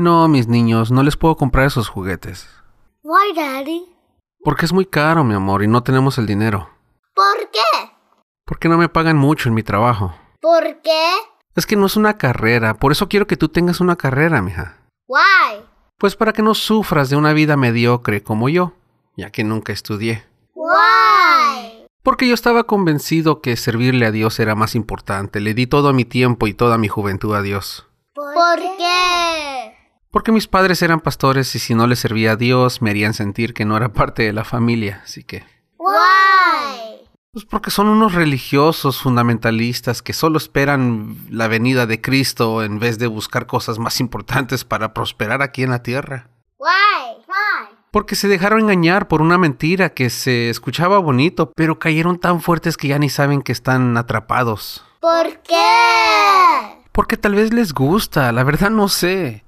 No, mis niños, no les puedo comprar esos juguetes. Why, Daddy? Porque es muy caro, mi amor, y no tenemos el dinero. ¿Por qué? Porque no me pagan mucho en mi trabajo. ¿Por qué? Es que no es una carrera, por eso quiero que tú tengas una carrera, mija. Why? Pues para que no sufras de una vida mediocre como yo, ya que nunca estudié. Why? Porque yo estaba convencido que servirle a Dios era más importante. Le di todo mi tiempo y toda mi juventud a Dios. ¿Por qué? Porque mis padres eran pastores y si no les servía a Dios me harían sentir que no era parte de la familia, así que... Why? Pues porque son unos religiosos fundamentalistas que solo esperan la venida de Cristo en vez de buscar cosas más importantes para prosperar aquí en la tierra. Why? Why? Porque se dejaron engañar por una mentira que se escuchaba bonito, pero cayeron tan fuertes que ya ni saben que están atrapados. ¿Por qué? Porque tal vez les gusta, la verdad no sé.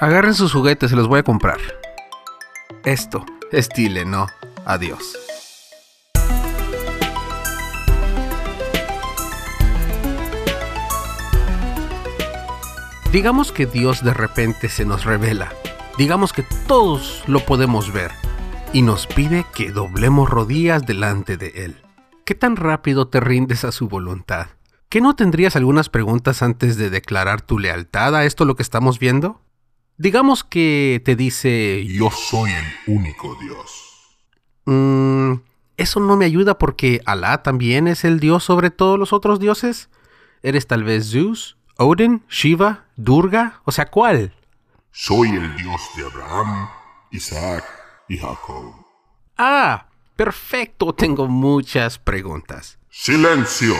Agarren sus juguetes, se los voy a comprar. Esto es Tile, no. Adiós. Digamos que Dios de repente se nos revela. Digamos que todos lo podemos ver. Y nos pide que doblemos rodillas delante de Él. ¿Qué tan rápido te rindes a su voluntad? ¿Que no tendrías algunas preguntas antes de declarar tu lealtad a esto lo que estamos viendo? Digamos que te dice, Yo soy el único Dios. "Mm, eso no me ayuda porque Alá también es el Dios sobre todos los otros dioses. ¿Eres tal vez Zeus, Odin, Shiva, Durga? O sea, ¿cuál? Soy el Dios de Abraham, Isaac y Jacob. Ah, perfecto, tengo muchas preguntas. ¡Silencio!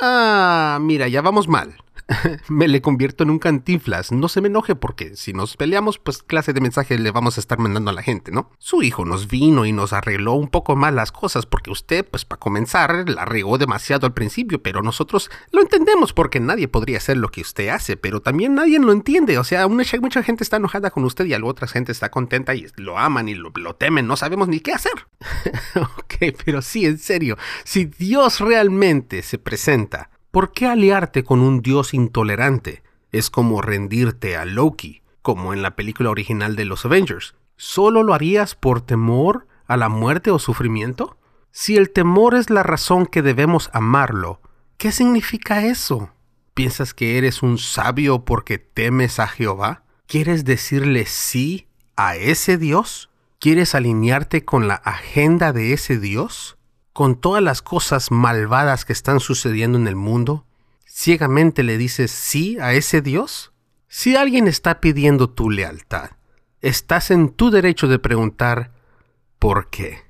Ah, mira, ya vamos mal. me le convierto en un cantinflas. No se me enoje porque si nos peleamos, pues clase de mensaje le vamos a estar mandando a la gente, ¿no? Su hijo nos vino y nos arregló un poco más las cosas porque usted, pues para comenzar, la regó demasiado al principio, pero nosotros lo entendemos porque nadie podría hacer lo que usted hace, pero también nadie lo entiende. O sea, mucha, mucha gente está enojada con usted y a otra gente está contenta y lo aman y lo, lo temen. No sabemos ni qué hacer. ok, pero sí, en serio, si Dios realmente se presenta ¿Por qué aliarte con un dios intolerante? Es como rendirte a Loki, como en la película original de los Avengers. ¿Solo lo harías por temor a la muerte o sufrimiento? Si el temor es la razón que debemos amarlo, ¿qué significa eso? ¿Piensas que eres un sabio porque temes a Jehová? ¿Quieres decirle sí a ese Dios? ¿Quieres alinearte con la agenda de ese Dios? Con todas las cosas malvadas que están sucediendo en el mundo, ciegamente le dices sí a ese Dios? Si alguien está pidiendo tu lealtad, estás en tu derecho de preguntar ¿por qué?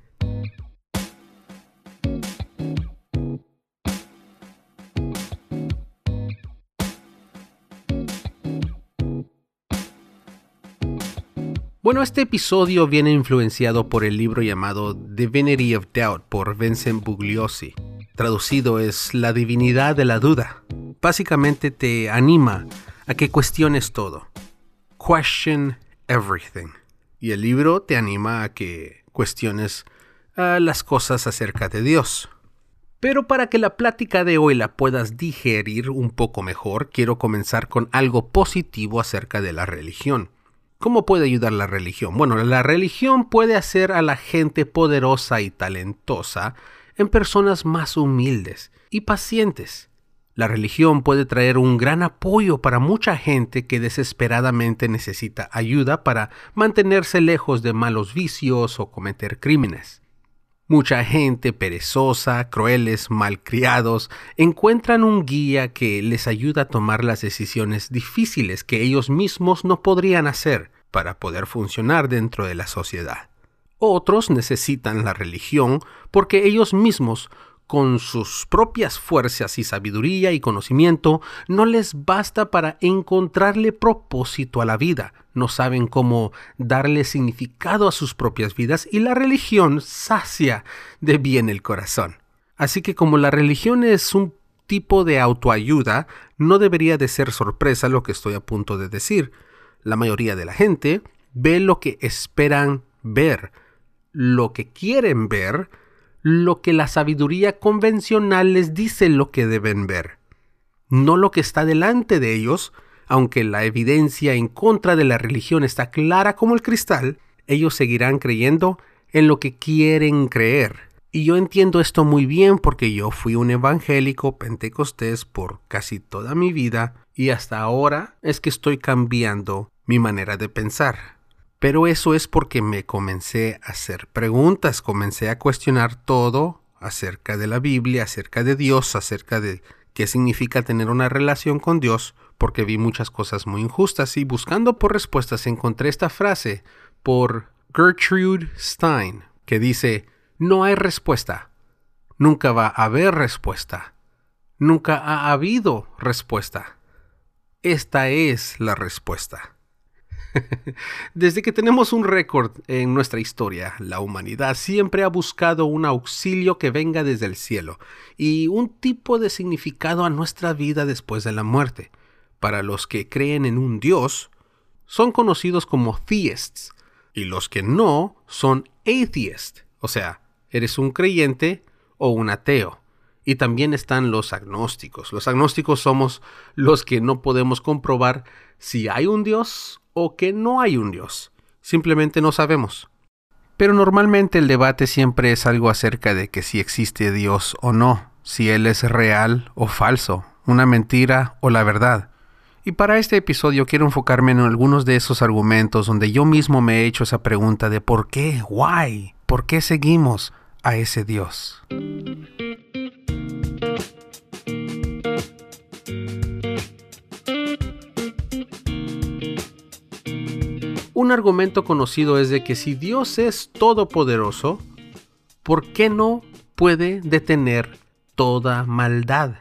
Bueno, este episodio viene influenciado por el libro llamado Divinity of Doubt por Vincent Bugliosi. Traducido es La divinidad de la duda. Básicamente te anima a que cuestiones todo. Question everything. Y el libro te anima a que cuestiones uh, las cosas acerca de Dios. Pero para que la plática de hoy la puedas digerir un poco mejor, quiero comenzar con algo positivo acerca de la religión. ¿Cómo puede ayudar la religión? Bueno, la religión puede hacer a la gente poderosa y talentosa en personas más humildes y pacientes. La religión puede traer un gran apoyo para mucha gente que desesperadamente necesita ayuda para mantenerse lejos de malos vicios o cometer crímenes. Mucha gente perezosa, crueles, malcriados, encuentran un guía que les ayuda a tomar las decisiones difíciles que ellos mismos no podrían hacer para poder funcionar dentro de la sociedad. Otros necesitan la religión porque ellos mismos, con sus propias fuerzas y sabiduría y conocimiento, no les basta para encontrarle propósito a la vida, no saben cómo darle significado a sus propias vidas y la religión sacia de bien el corazón. Así que como la religión es un tipo de autoayuda, no debería de ser sorpresa lo que estoy a punto de decir. La mayoría de la gente ve lo que esperan ver, lo que quieren ver, lo que la sabiduría convencional les dice lo que deben ver, no lo que está delante de ellos, aunque la evidencia en contra de la religión está clara como el cristal, ellos seguirán creyendo en lo que quieren creer. Y yo entiendo esto muy bien porque yo fui un evangélico pentecostés por casi toda mi vida y hasta ahora es que estoy cambiando mi manera de pensar. Pero eso es porque me comencé a hacer preguntas, comencé a cuestionar todo acerca de la Biblia, acerca de Dios, acerca de qué significa tener una relación con Dios, porque vi muchas cosas muy injustas y buscando por respuestas encontré esta frase por Gertrude Stein, que dice, no hay respuesta, nunca va a haber respuesta, nunca ha habido respuesta. Esta es la respuesta. Desde que tenemos un récord en nuestra historia, la humanidad siempre ha buscado un auxilio que venga desde el cielo y un tipo de significado a nuestra vida después de la muerte. Para los que creen en un Dios, son conocidos como theists, y los que no son atheists, o sea, eres un creyente o un ateo. Y también están los agnósticos. Los agnósticos somos los que no podemos comprobar si hay un Dios o que no hay un Dios. Simplemente no sabemos. Pero normalmente el debate siempre es algo acerca de que si existe Dios o no, si Él es real o falso, una mentira o la verdad. Y para este episodio quiero enfocarme en algunos de esos argumentos donde yo mismo me he hecho esa pregunta de por qué, why, por qué seguimos a ese Dios. Un argumento conocido es de que si Dios es todopoderoso, ¿por qué no puede detener toda maldad?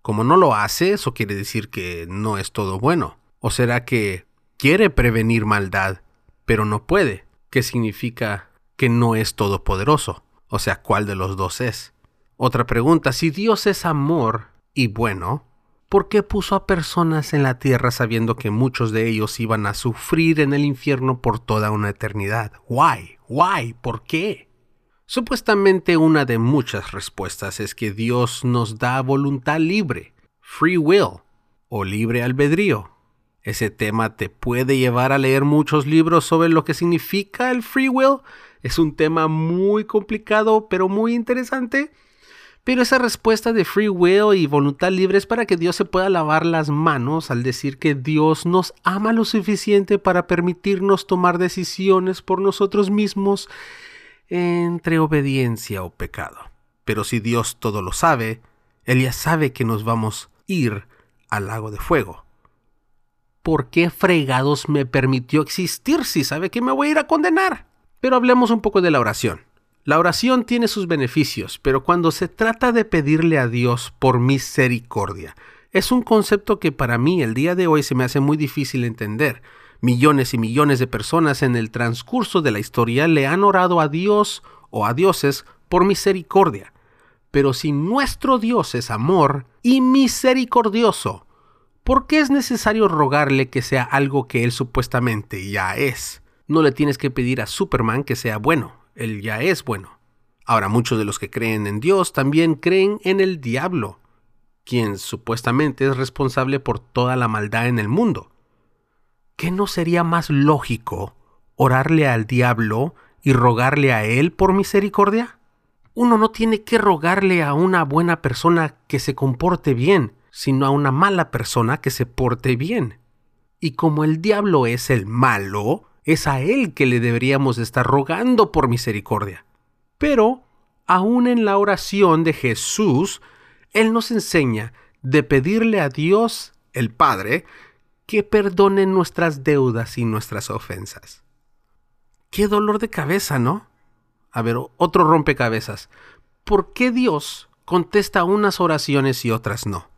Como no lo hace, eso quiere decir que no es todo bueno. ¿O será que quiere prevenir maldad, pero no puede? ¿Qué significa que no es todopoderoso? O sea, ¿cuál de los dos es? Otra pregunta, si Dios es amor y bueno, ¿por qué puso a personas en la tierra sabiendo que muchos de ellos iban a sufrir en el infierno por toda una eternidad? Why? Why? ¿Por qué? Supuestamente una de muchas respuestas es que Dios nos da voluntad libre, free will, o libre albedrío. Ese tema te puede llevar a leer muchos libros sobre lo que significa el free will. Es un tema muy complicado, pero muy interesante. Pero esa respuesta de free will y voluntad libre es para que Dios se pueda lavar las manos al decir que Dios nos ama lo suficiente para permitirnos tomar decisiones por nosotros mismos entre obediencia o pecado. Pero si Dios todo lo sabe, Él ya sabe que nos vamos a ir al lago de fuego. ¿Por qué fregados me permitió existir si sabe que me voy a ir a condenar? Pero hablemos un poco de la oración. La oración tiene sus beneficios, pero cuando se trata de pedirle a Dios por misericordia, es un concepto que para mí el día de hoy se me hace muy difícil entender, Millones y millones de personas en el transcurso de la historia le han orado a Dios o a dioses por misericordia. Pero si nuestro Dios es amor y misericordioso, ¿por qué es necesario rogarle que sea algo que él supuestamente ya es? No le tienes que pedir a Superman que sea bueno, él ya es bueno. Ahora muchos de los que creen en Dios también creen en el diablo, quien supuestamente es responsable por toda la maldad en el mundo. ¿qué no sería más lógico orarle al diablo y rogarle a él por misericordia? Uno no tiene que rogarle a una buena persona que se comporte bien, sino a una mala persona que se porte bien. Y como el diablo es el malo, es a él que le deberíamos estar rogando por misericordia. Pero, aún en la oración de Jesús, Él nos enseña de pedirle a Dios, el Padre, que perdone nuestras deudas y nuestras ofensas. Qué dolor de cabeza, ¿no? A ver, otro rompecabezas. ¿Por qué Dios contesta unas oraciones y otras no?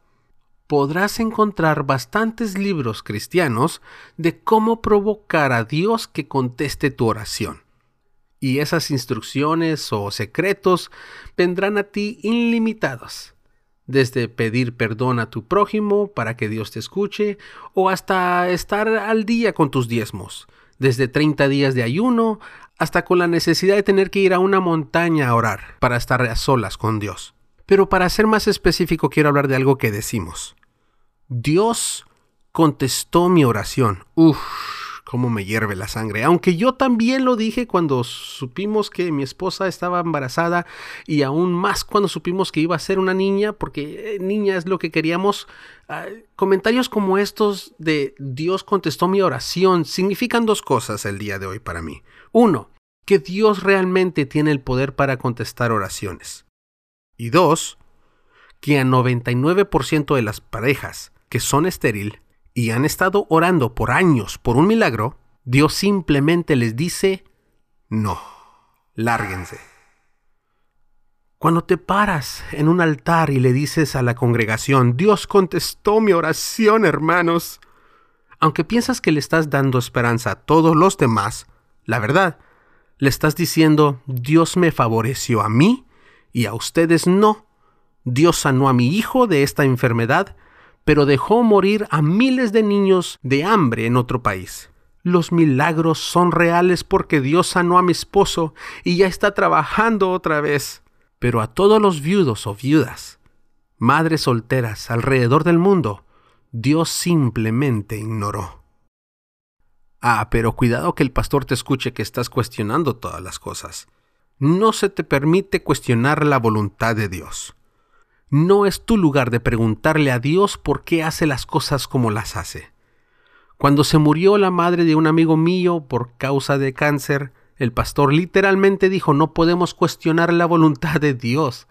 Podrás encontrar bastantes libros cristianos de cómo provocar a Dios que conteste tu oración. Y esas instrucciones o secretos vendrán a ti ilimitados desde pedir perdón a tu prójimo para que Dios te escuche, o hasta estar al día con tus diezmos, desde 30 días de ayuno hasta con la necesidad de tener que ir a una montaña a orar para estar a solas con Dios. Pero para ser más específico quiero hablar de algo que decimos. Dios contestó mi oración. Uf, cómo me hierve la sangre. Aunque yo también lo dije cuando supimos que mi esposa estaba embarazada y aún más cuando supimos que iba a ser una niña, porque eh, niña es lo que queríamos. Ah, comentarios como estos de Dios contestó mi oración significan dos cosas el día de hoy para mí. Uno, que Dios realmente tiene el poder para contestar oraciones. Y dos, que a 99% de las parejas que son estéril y han estado orando por años por un milagro, Dios simplemente les dice, no, lárguense. Cuando te paras en un altar y le dices a la congregación, Dios contestó mi oración, hermanos, aunque piensas que le estás dando esperanza a todos los demás, la verdad, le estás diciendo, Dios me favoreció a mí y a ustedes no. Dios sanó a mi hijo de esta enfermedad pero dejó morir a miles de niños de hambre en otro país. Los milagros son reales porque Dios sanó a mi esposo y ya está trabajando otra vez. Pero a todos los viudos o viudas, madres solteras alrededor del mundo, Dios simplemente ignoró. Ah, pero cuidado que el pastor te escuche que estás cuestionando todas las cosas. No se te permite cuestionar la voluntad de Dios. No es tu lugar de preguntarle a Dios por qué hace las cosas como las hace. Cuando se murió la madre de un amigo mío por causa de cáncer, el pastor literalmente dijo no podemos cuestionar la voluntad de Dios.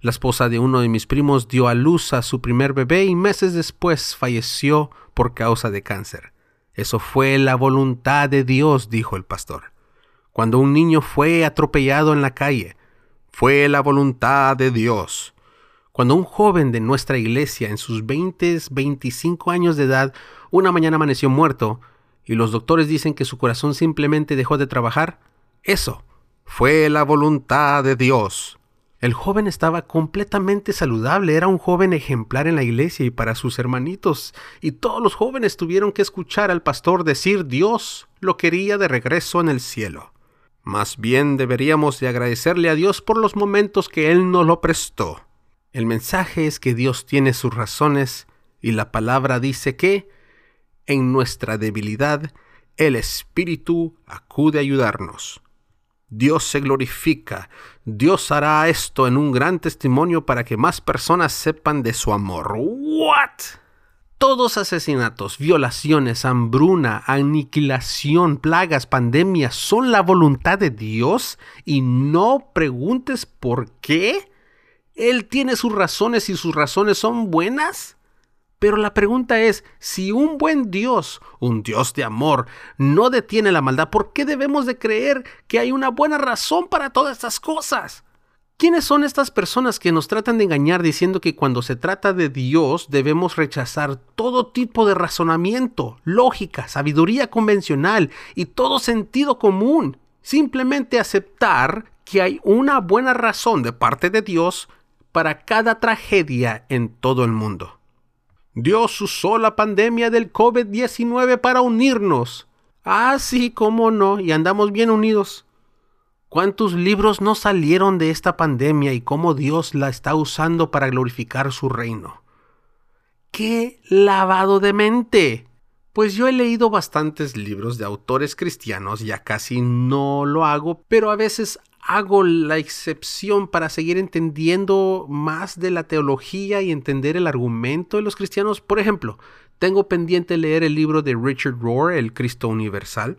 La esposa de uno de mis primos dio a luz a su primer bebé y meses después falleció por causa de cáncer. Eso fue la voluntad de Dios, dijo el pastor. Cuando un niño fue atropellado en la calle, fue la voluntad de Dios. Cuando un joven de nuestra iglesia en sus 20, 25 años de edad, una mañana amaneció muerto y los doctores dicen que su corazón simplemente dejó de trabajar, eso fue la voluntad de Dios. El joven estaba completamente saludable, era un joven ejemplar en la iglesia y para sus hermanitos, y todos los jóvenes tuvieron que escuchar al pastor decir Dios lo quería de regreso en el cielo. Más bien deberíamos de agradecerle a Dios por los momentos que Él nos lo prestó. El mensaje es que Dios tiene sus razones y la palabra dice que en nuestra debilidad el Espíritu acude a ayudarnos. Dios se glorifica, Dios hará esto en un gran testimonio para que más personas sepan de su amor. ¿What? Todos asesinatos, violaciones, hambruna, aniquilación, plagas, pandemias son la voluntad de Dios y no preguntes por qué. Él tiene sus razones y sus razones son buenas. Pero la pregunta es, si un buen Dios, un Dios de amor, no detiene la maldad, ¿por qué debemos de creer que hay una buena razón para todas estas cosas? ¿Quiénes son estas personas que nos tratan de engañar diciendo que cuando se trata de Dios debemos rechazar todo tipo de razonamiento, lógica, sabiduría convencional y todo sentido común? Simplemente aceptar que hay una buena razón de parte de Dios para cada tragedia en todo el mundo. Dios usó la pandemia del COVID-19 para unirnos. Ah, sí, cómo no, y andamos bien unidos. ¿Cuántos libros no salieron de esta pandemia y cómo Dios la está usando para glorificar su reino? ¡Qué lavado de mente! Pues yo he leído bastantes libros de autores cristianos, ya casi no lo hago, pero a veces hago la excepción para seguir entendiendo más de la teología y entender el argumento de los cristianos. Por ejemplo, tengo pendiente leer el libro de Richard Rohr, El Cristo Universal,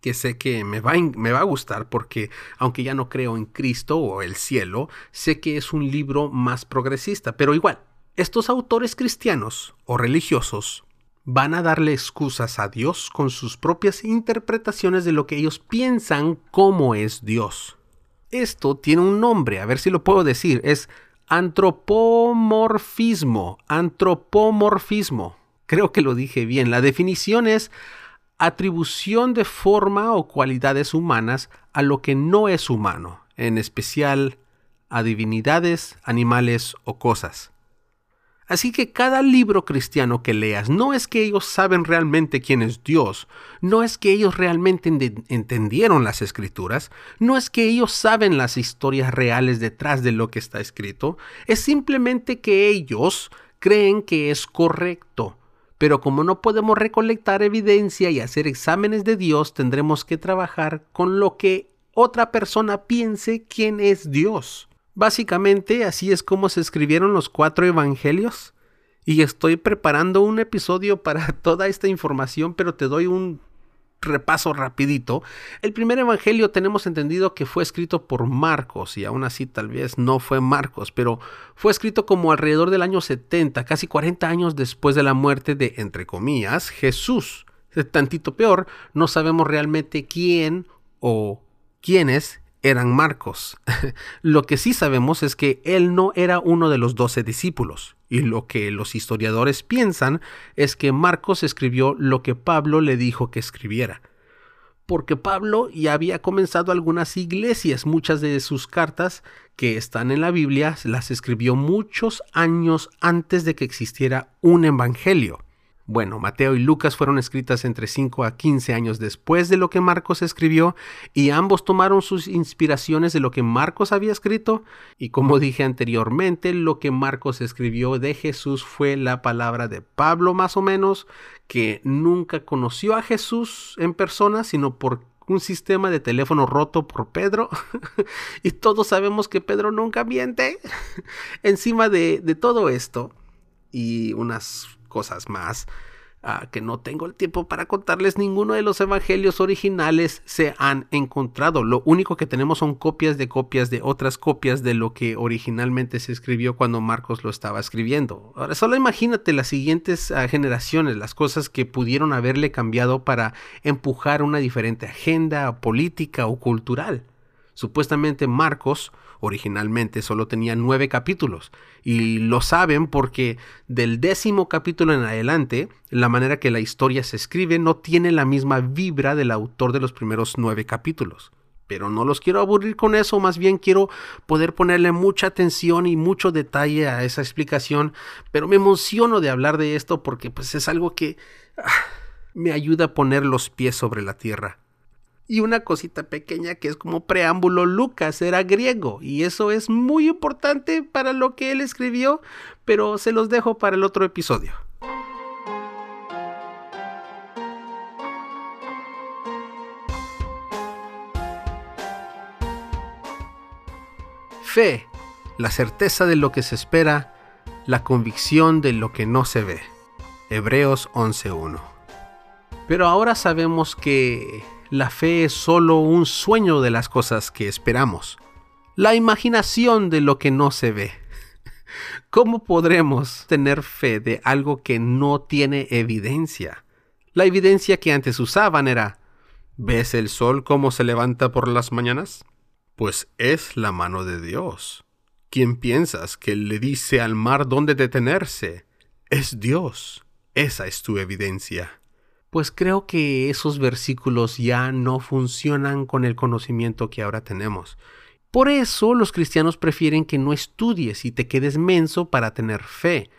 que sé que me va, me va a gustar porque, aunque ya no creo en Cristo o el cielo, sé que es un libro más progresista, pero igual, estos autores cristianos o religiosos van a darle excusas a Dios con sus propias interpretaciones de lo que ellos piensan cómo es Dios. Esto tiene un nombre, a ver si lo puedo decir, es antropomorfismo, antropomorfismo. Creo que lo dije bien. La definición es atribución de forma o cualidades humanas a lo que no es humano, en especial a divinidades, animales o cosas. Así que cada libro cristiano que leas no es que ellos saben realmente quién es Dios, no es que ellos realmente entendieron las escrituras, no es que ellos saben las historias reales detrás de lo que está escrito, es simplemente que ellos creen que es correcto. Pero como no podemos recolectar evidencia y hacer exámenes de Dios, tendremos que trabajar con lo que otra persona piense quién es Dios. Básicamente así es como se escribieron los cuatro evangelios. Y estoy preparando un episodio para toda esta información, pero te doy un repaso rapidito. El primer evangelio tenemos entendido que fue escrito por Marcos, y aún así tal vez no fue Marcos, pero fue escrito como alrededor del año 70, casi 40 años después de la muerte de, entre comillas, Jesús. Tantito peor, no sabemos realmente quién o quiénes eran Marcos. lo que sí sabemos es que él no era uno de los doce discípulos, y lo que los historiadores piensan es que Marcos escribió lo que Pablo le dijo que escribiera. Porque Pablo ya había comenzado algunas iglesias, muchas de sus cartas que están en la Biblia las escribió muchos años antes de que existiera un evangelio. Bueno, Mateo y Lucas fueron escritas entre 5 a 15 años después de lo que Marcos escribió y ambos tomaron sus inspiraciones de lo que Marcos había escrito y como dije anteriormente, lo que Marcos escribió de Jesús fue la palabra de Pablo más o menos, que nunca conoció a Jesús en persona, sino por un sistema de teléfono roto por Pedro. y todos sabemos que Pedro nunca miente. Encima de, de todo esto y unas cosas más. Ah, que no tengo el tiempo para contarles, ninguno de los evangelios originales se han encontrado. Lo único que tenemos son copias de copias de otras copias de lo que originalmente se escribió cuando Marcos lo estaba escribiendo. Ahora, solo imagínate las siguientes ah, generaciones, las cosas que pudieron haberle cambiado para empujar una diferente agenda política o cultural. Supuestamente Marcos originalmente solo tenía nueve capítulos y lo saben porque del décimo capítulo en adelante la manera que la historia se escribe no tiene la misma vibra del autor de los primeros nueve capítulos. Pero no los quiero aburrir con eso, más bien quiero poder ponerle mucha atención y mucho detalle a esa explicación, pero me emociono de hablar de esto porque pues es algo que ah, me ayuda a poner los pies sobre la tierra. Y una cosita pequeña que es como preámbulo, Lucas era griego y eso es muy importante para lo que él escribió, pero se los dejo para el otro episodio. Fe, la certeza de lo que se espera, la convicción de lo que no se ve. Hebreos 11.1. Pero ahora sabemos que la fe es solo un sueño de las cosas que esperamos, la imaginación de lo que no se ve. ¿Cómo podremos tener fe de algo que no tiene evidencia? La evidencia que antes usaban era, ¿ves el sol cómo se levanta por las mañanas? Pues es la mano de Dios. ¿Quién piensas que le dice al mar dónde detenerse? Es Dios. Esa es tu evidencia pues creo que esos versículos ya no funcionan con el conocimiento que ahora tenemos. Por eso los cristianos prefieren que no estudies y te quedes menso para tener fe.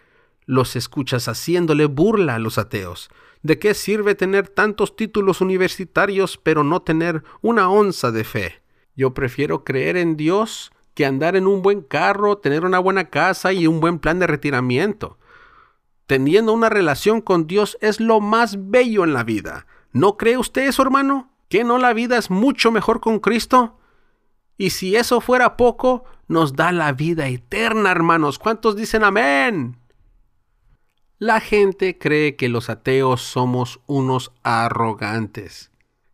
Los escuchas haciéndole burla a los ateos. ¿De qué sirve tener tantos títulos universitarios pero no tener una onza de fe? Yo prefiero creer en Dios que andar en un buen carro, tener una buena casa y un buen plan de retiramiento teniendo una relación con Dios es lo más bello en la vida. ¿No cree usted eso, hermano? ¿Que no la vida es mucho mejor con Cristo? Y si eso fuera poco, nos da la vida eterna, hermanos. ¿Cuántos dicen amén? La gente cree que los ateos somos unos arrogantes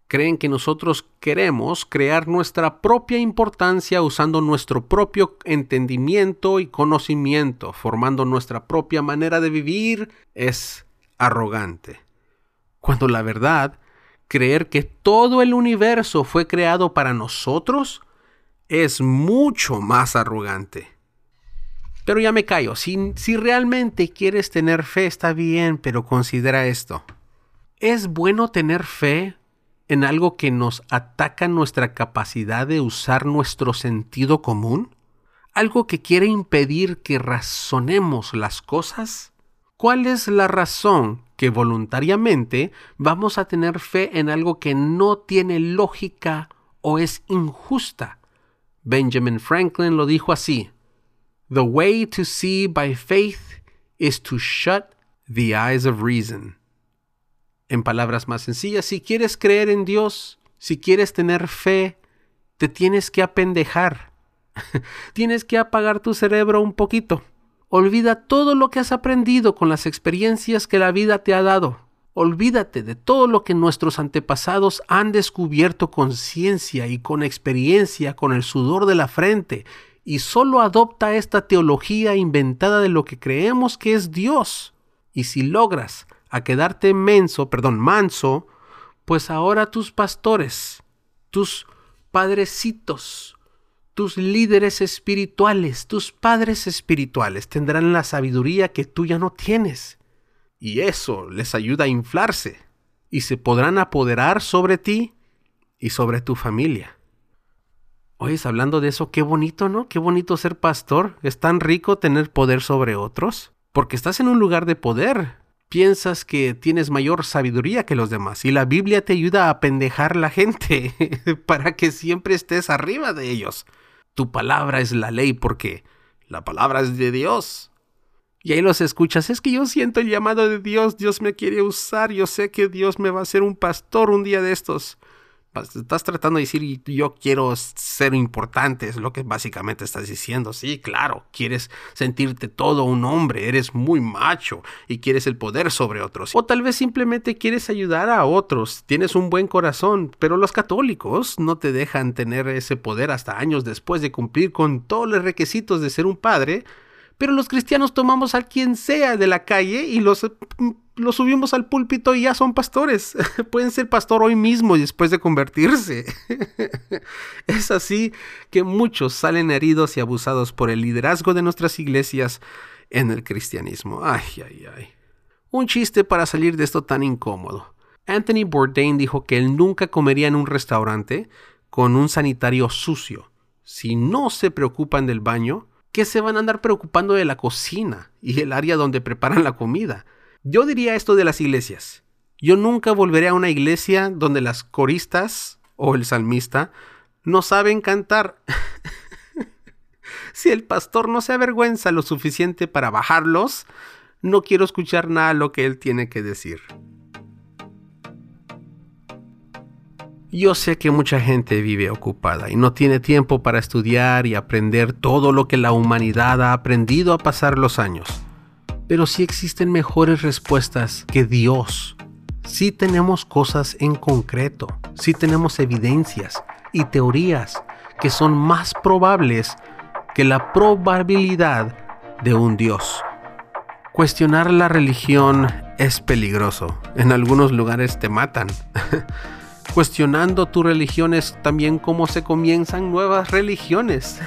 creen que nosotros queremos crear nuestra propia importancia usando nuestro propio entendimiento y conocimiento, formando nuestra propia manera de vivir, es arrogante. Cuando la verdad, creer que todo el universo fue creado para nosotros, es mucho más arrogante. Pero ya me callo, si, si realmente quieres tener fe está bien, pero considera esto. ¿Es bueno tener fe en algo que nos ataca nuestra capacidad de usar nuestro sentido común? ¿Algo que quiere impedir que razonemos las cosas? ¿Cuál es la razón que voluntariamente vamos a tener fe en algo que no tiene lógica o es injusta? Benjamin Franklin lo dijo así: The way to see by faith is to shut the eyes of reason. En palabras más sencillas, si quieres creer en Dios, si quieres tener fe, te tienes que apendejar. tienes que apagar tu cerebro un poquito. Olvida todo lo que has aprendido con las experiencias que la vida te ha dado. Olvídate de todo lo que nuestros antepasados han descubierto con ciencia y con experiencia, con el sudor de la frente, y solo adopta esta teología inventada de lo que creemos que es Dios. Y si logras a quedarte menso, perdón, manso, pues ahora tus pastores, tus padrecitos, tus líderes espirituales, tus padres espirituales tendrán la sabiduría que tú ya no tienes. Y eso les ayuda a inflarse y se podrán apoderar sobre ti y sobre tu familia. Oyes, hablando de eso, qué bonito, ¿no? Qué bonito ser pastor. Es tan rico tener poder sobre otros. Porque estás en un lugar de poder. Piensas que tienes mayor sabiduría que los demás. Y la Biblia te ayuda a pendejar la gente para que siempre estés arriba de ellos. Tu palabra es la ley porque la palabra es de Dios. Y ahí los escuchas, es que yo siento el llamado de Dios, Dios me quiere usar, yo sé que Dios me va a hacer un pastor un día de estos. Estás tratando de decir, yo quiero ser importante, es lo que básicamente estás diciendo. Sí, claro, quieres sentirte todo un hombre, eres muy macho y quieres el poder sobre otros. O tal vez simplemente quieres ayudar a otros, tienes un buen corazón, pero los católicos no te dejan tener ese poder hasta años después de cumplir con todos los requisitos de ser un padre pero los cristianos tomamos a quien sea de la calle y los, los subimos al púlpito y ya son pastores. Pueden ser pastor hoy mismo después de convertirse. es así que muchos salen heridos y abusados por el liderazgo de nuestras iglesias en el cristianismo. Ay, ay, ay. Un chiste para salir de esto tan incómodo. Anthony Bourdain dijo que él nunca comería en un restaurante con un sanitario sucio. Si no se preocupan del baño, ¿Qué se van a andar preocupando de la cocina y el área donde preparan la comida? Yo diría esto de las iglesias. Yo nunca volveré a una iglesia donde las coristas o el salmista no saben cantar. si el pastor no se avergüenza lo suficiente para bajarlos, no quiero escuchar nada lo que él tiene que decir. Yo sé que mucha gente vive ocupada y no tiene tiempo para estudiar y aprender todo lo que la humanidad ha aprendido a pasar los años. Pero sí existen mejores respuestas que Dios. Sí tenemos cosas en concreto, sí tenemos evidencias y teorías que son más probables que la probabilidad de un Dios. Cuestionar la religión es peligroso. En algunos lugares te matan. cuestionando tu religión es también cómo se comienzan nuevas religiones.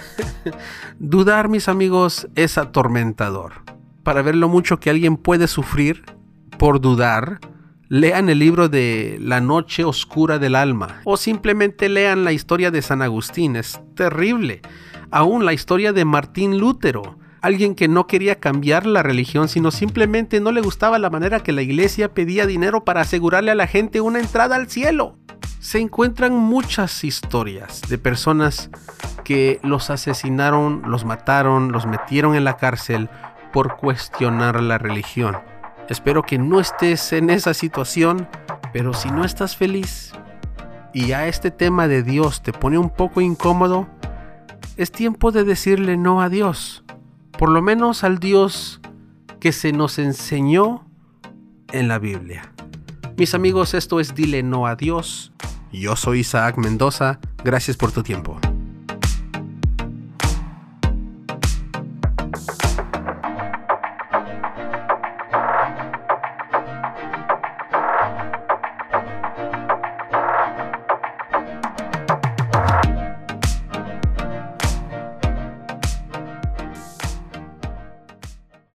Dudar, mis amigos, es atormentador. Para ver lo mucho que alguien puede sufrir por dudar, lean el libro de La Noche Oscura del Alma o simplemente lean la historia de San Agustín, es terrible. Aún la historia de Martín Lutero, alguien que no quería cambiar la religión, sino simplemente no le gustaba la manera que la iglesia pedía dinero para asegurarle a la gente una entrada al cielo se encuentran muchas historias de personas que los asesinaron, los mataron, los metieron en la cárcel por cuestionar la religión. Espero que no estés en esa situación, pero si no estás feliz y a este tema de Dios te pone un poco incómodo, es tiempo de decirle no a Dios, por lo menos al Dios que se nos enseñó en la Biblia. Mis amigos, esto es Dile no a Dios yo soy Isaac Mendoza, gracias por tu tiempo.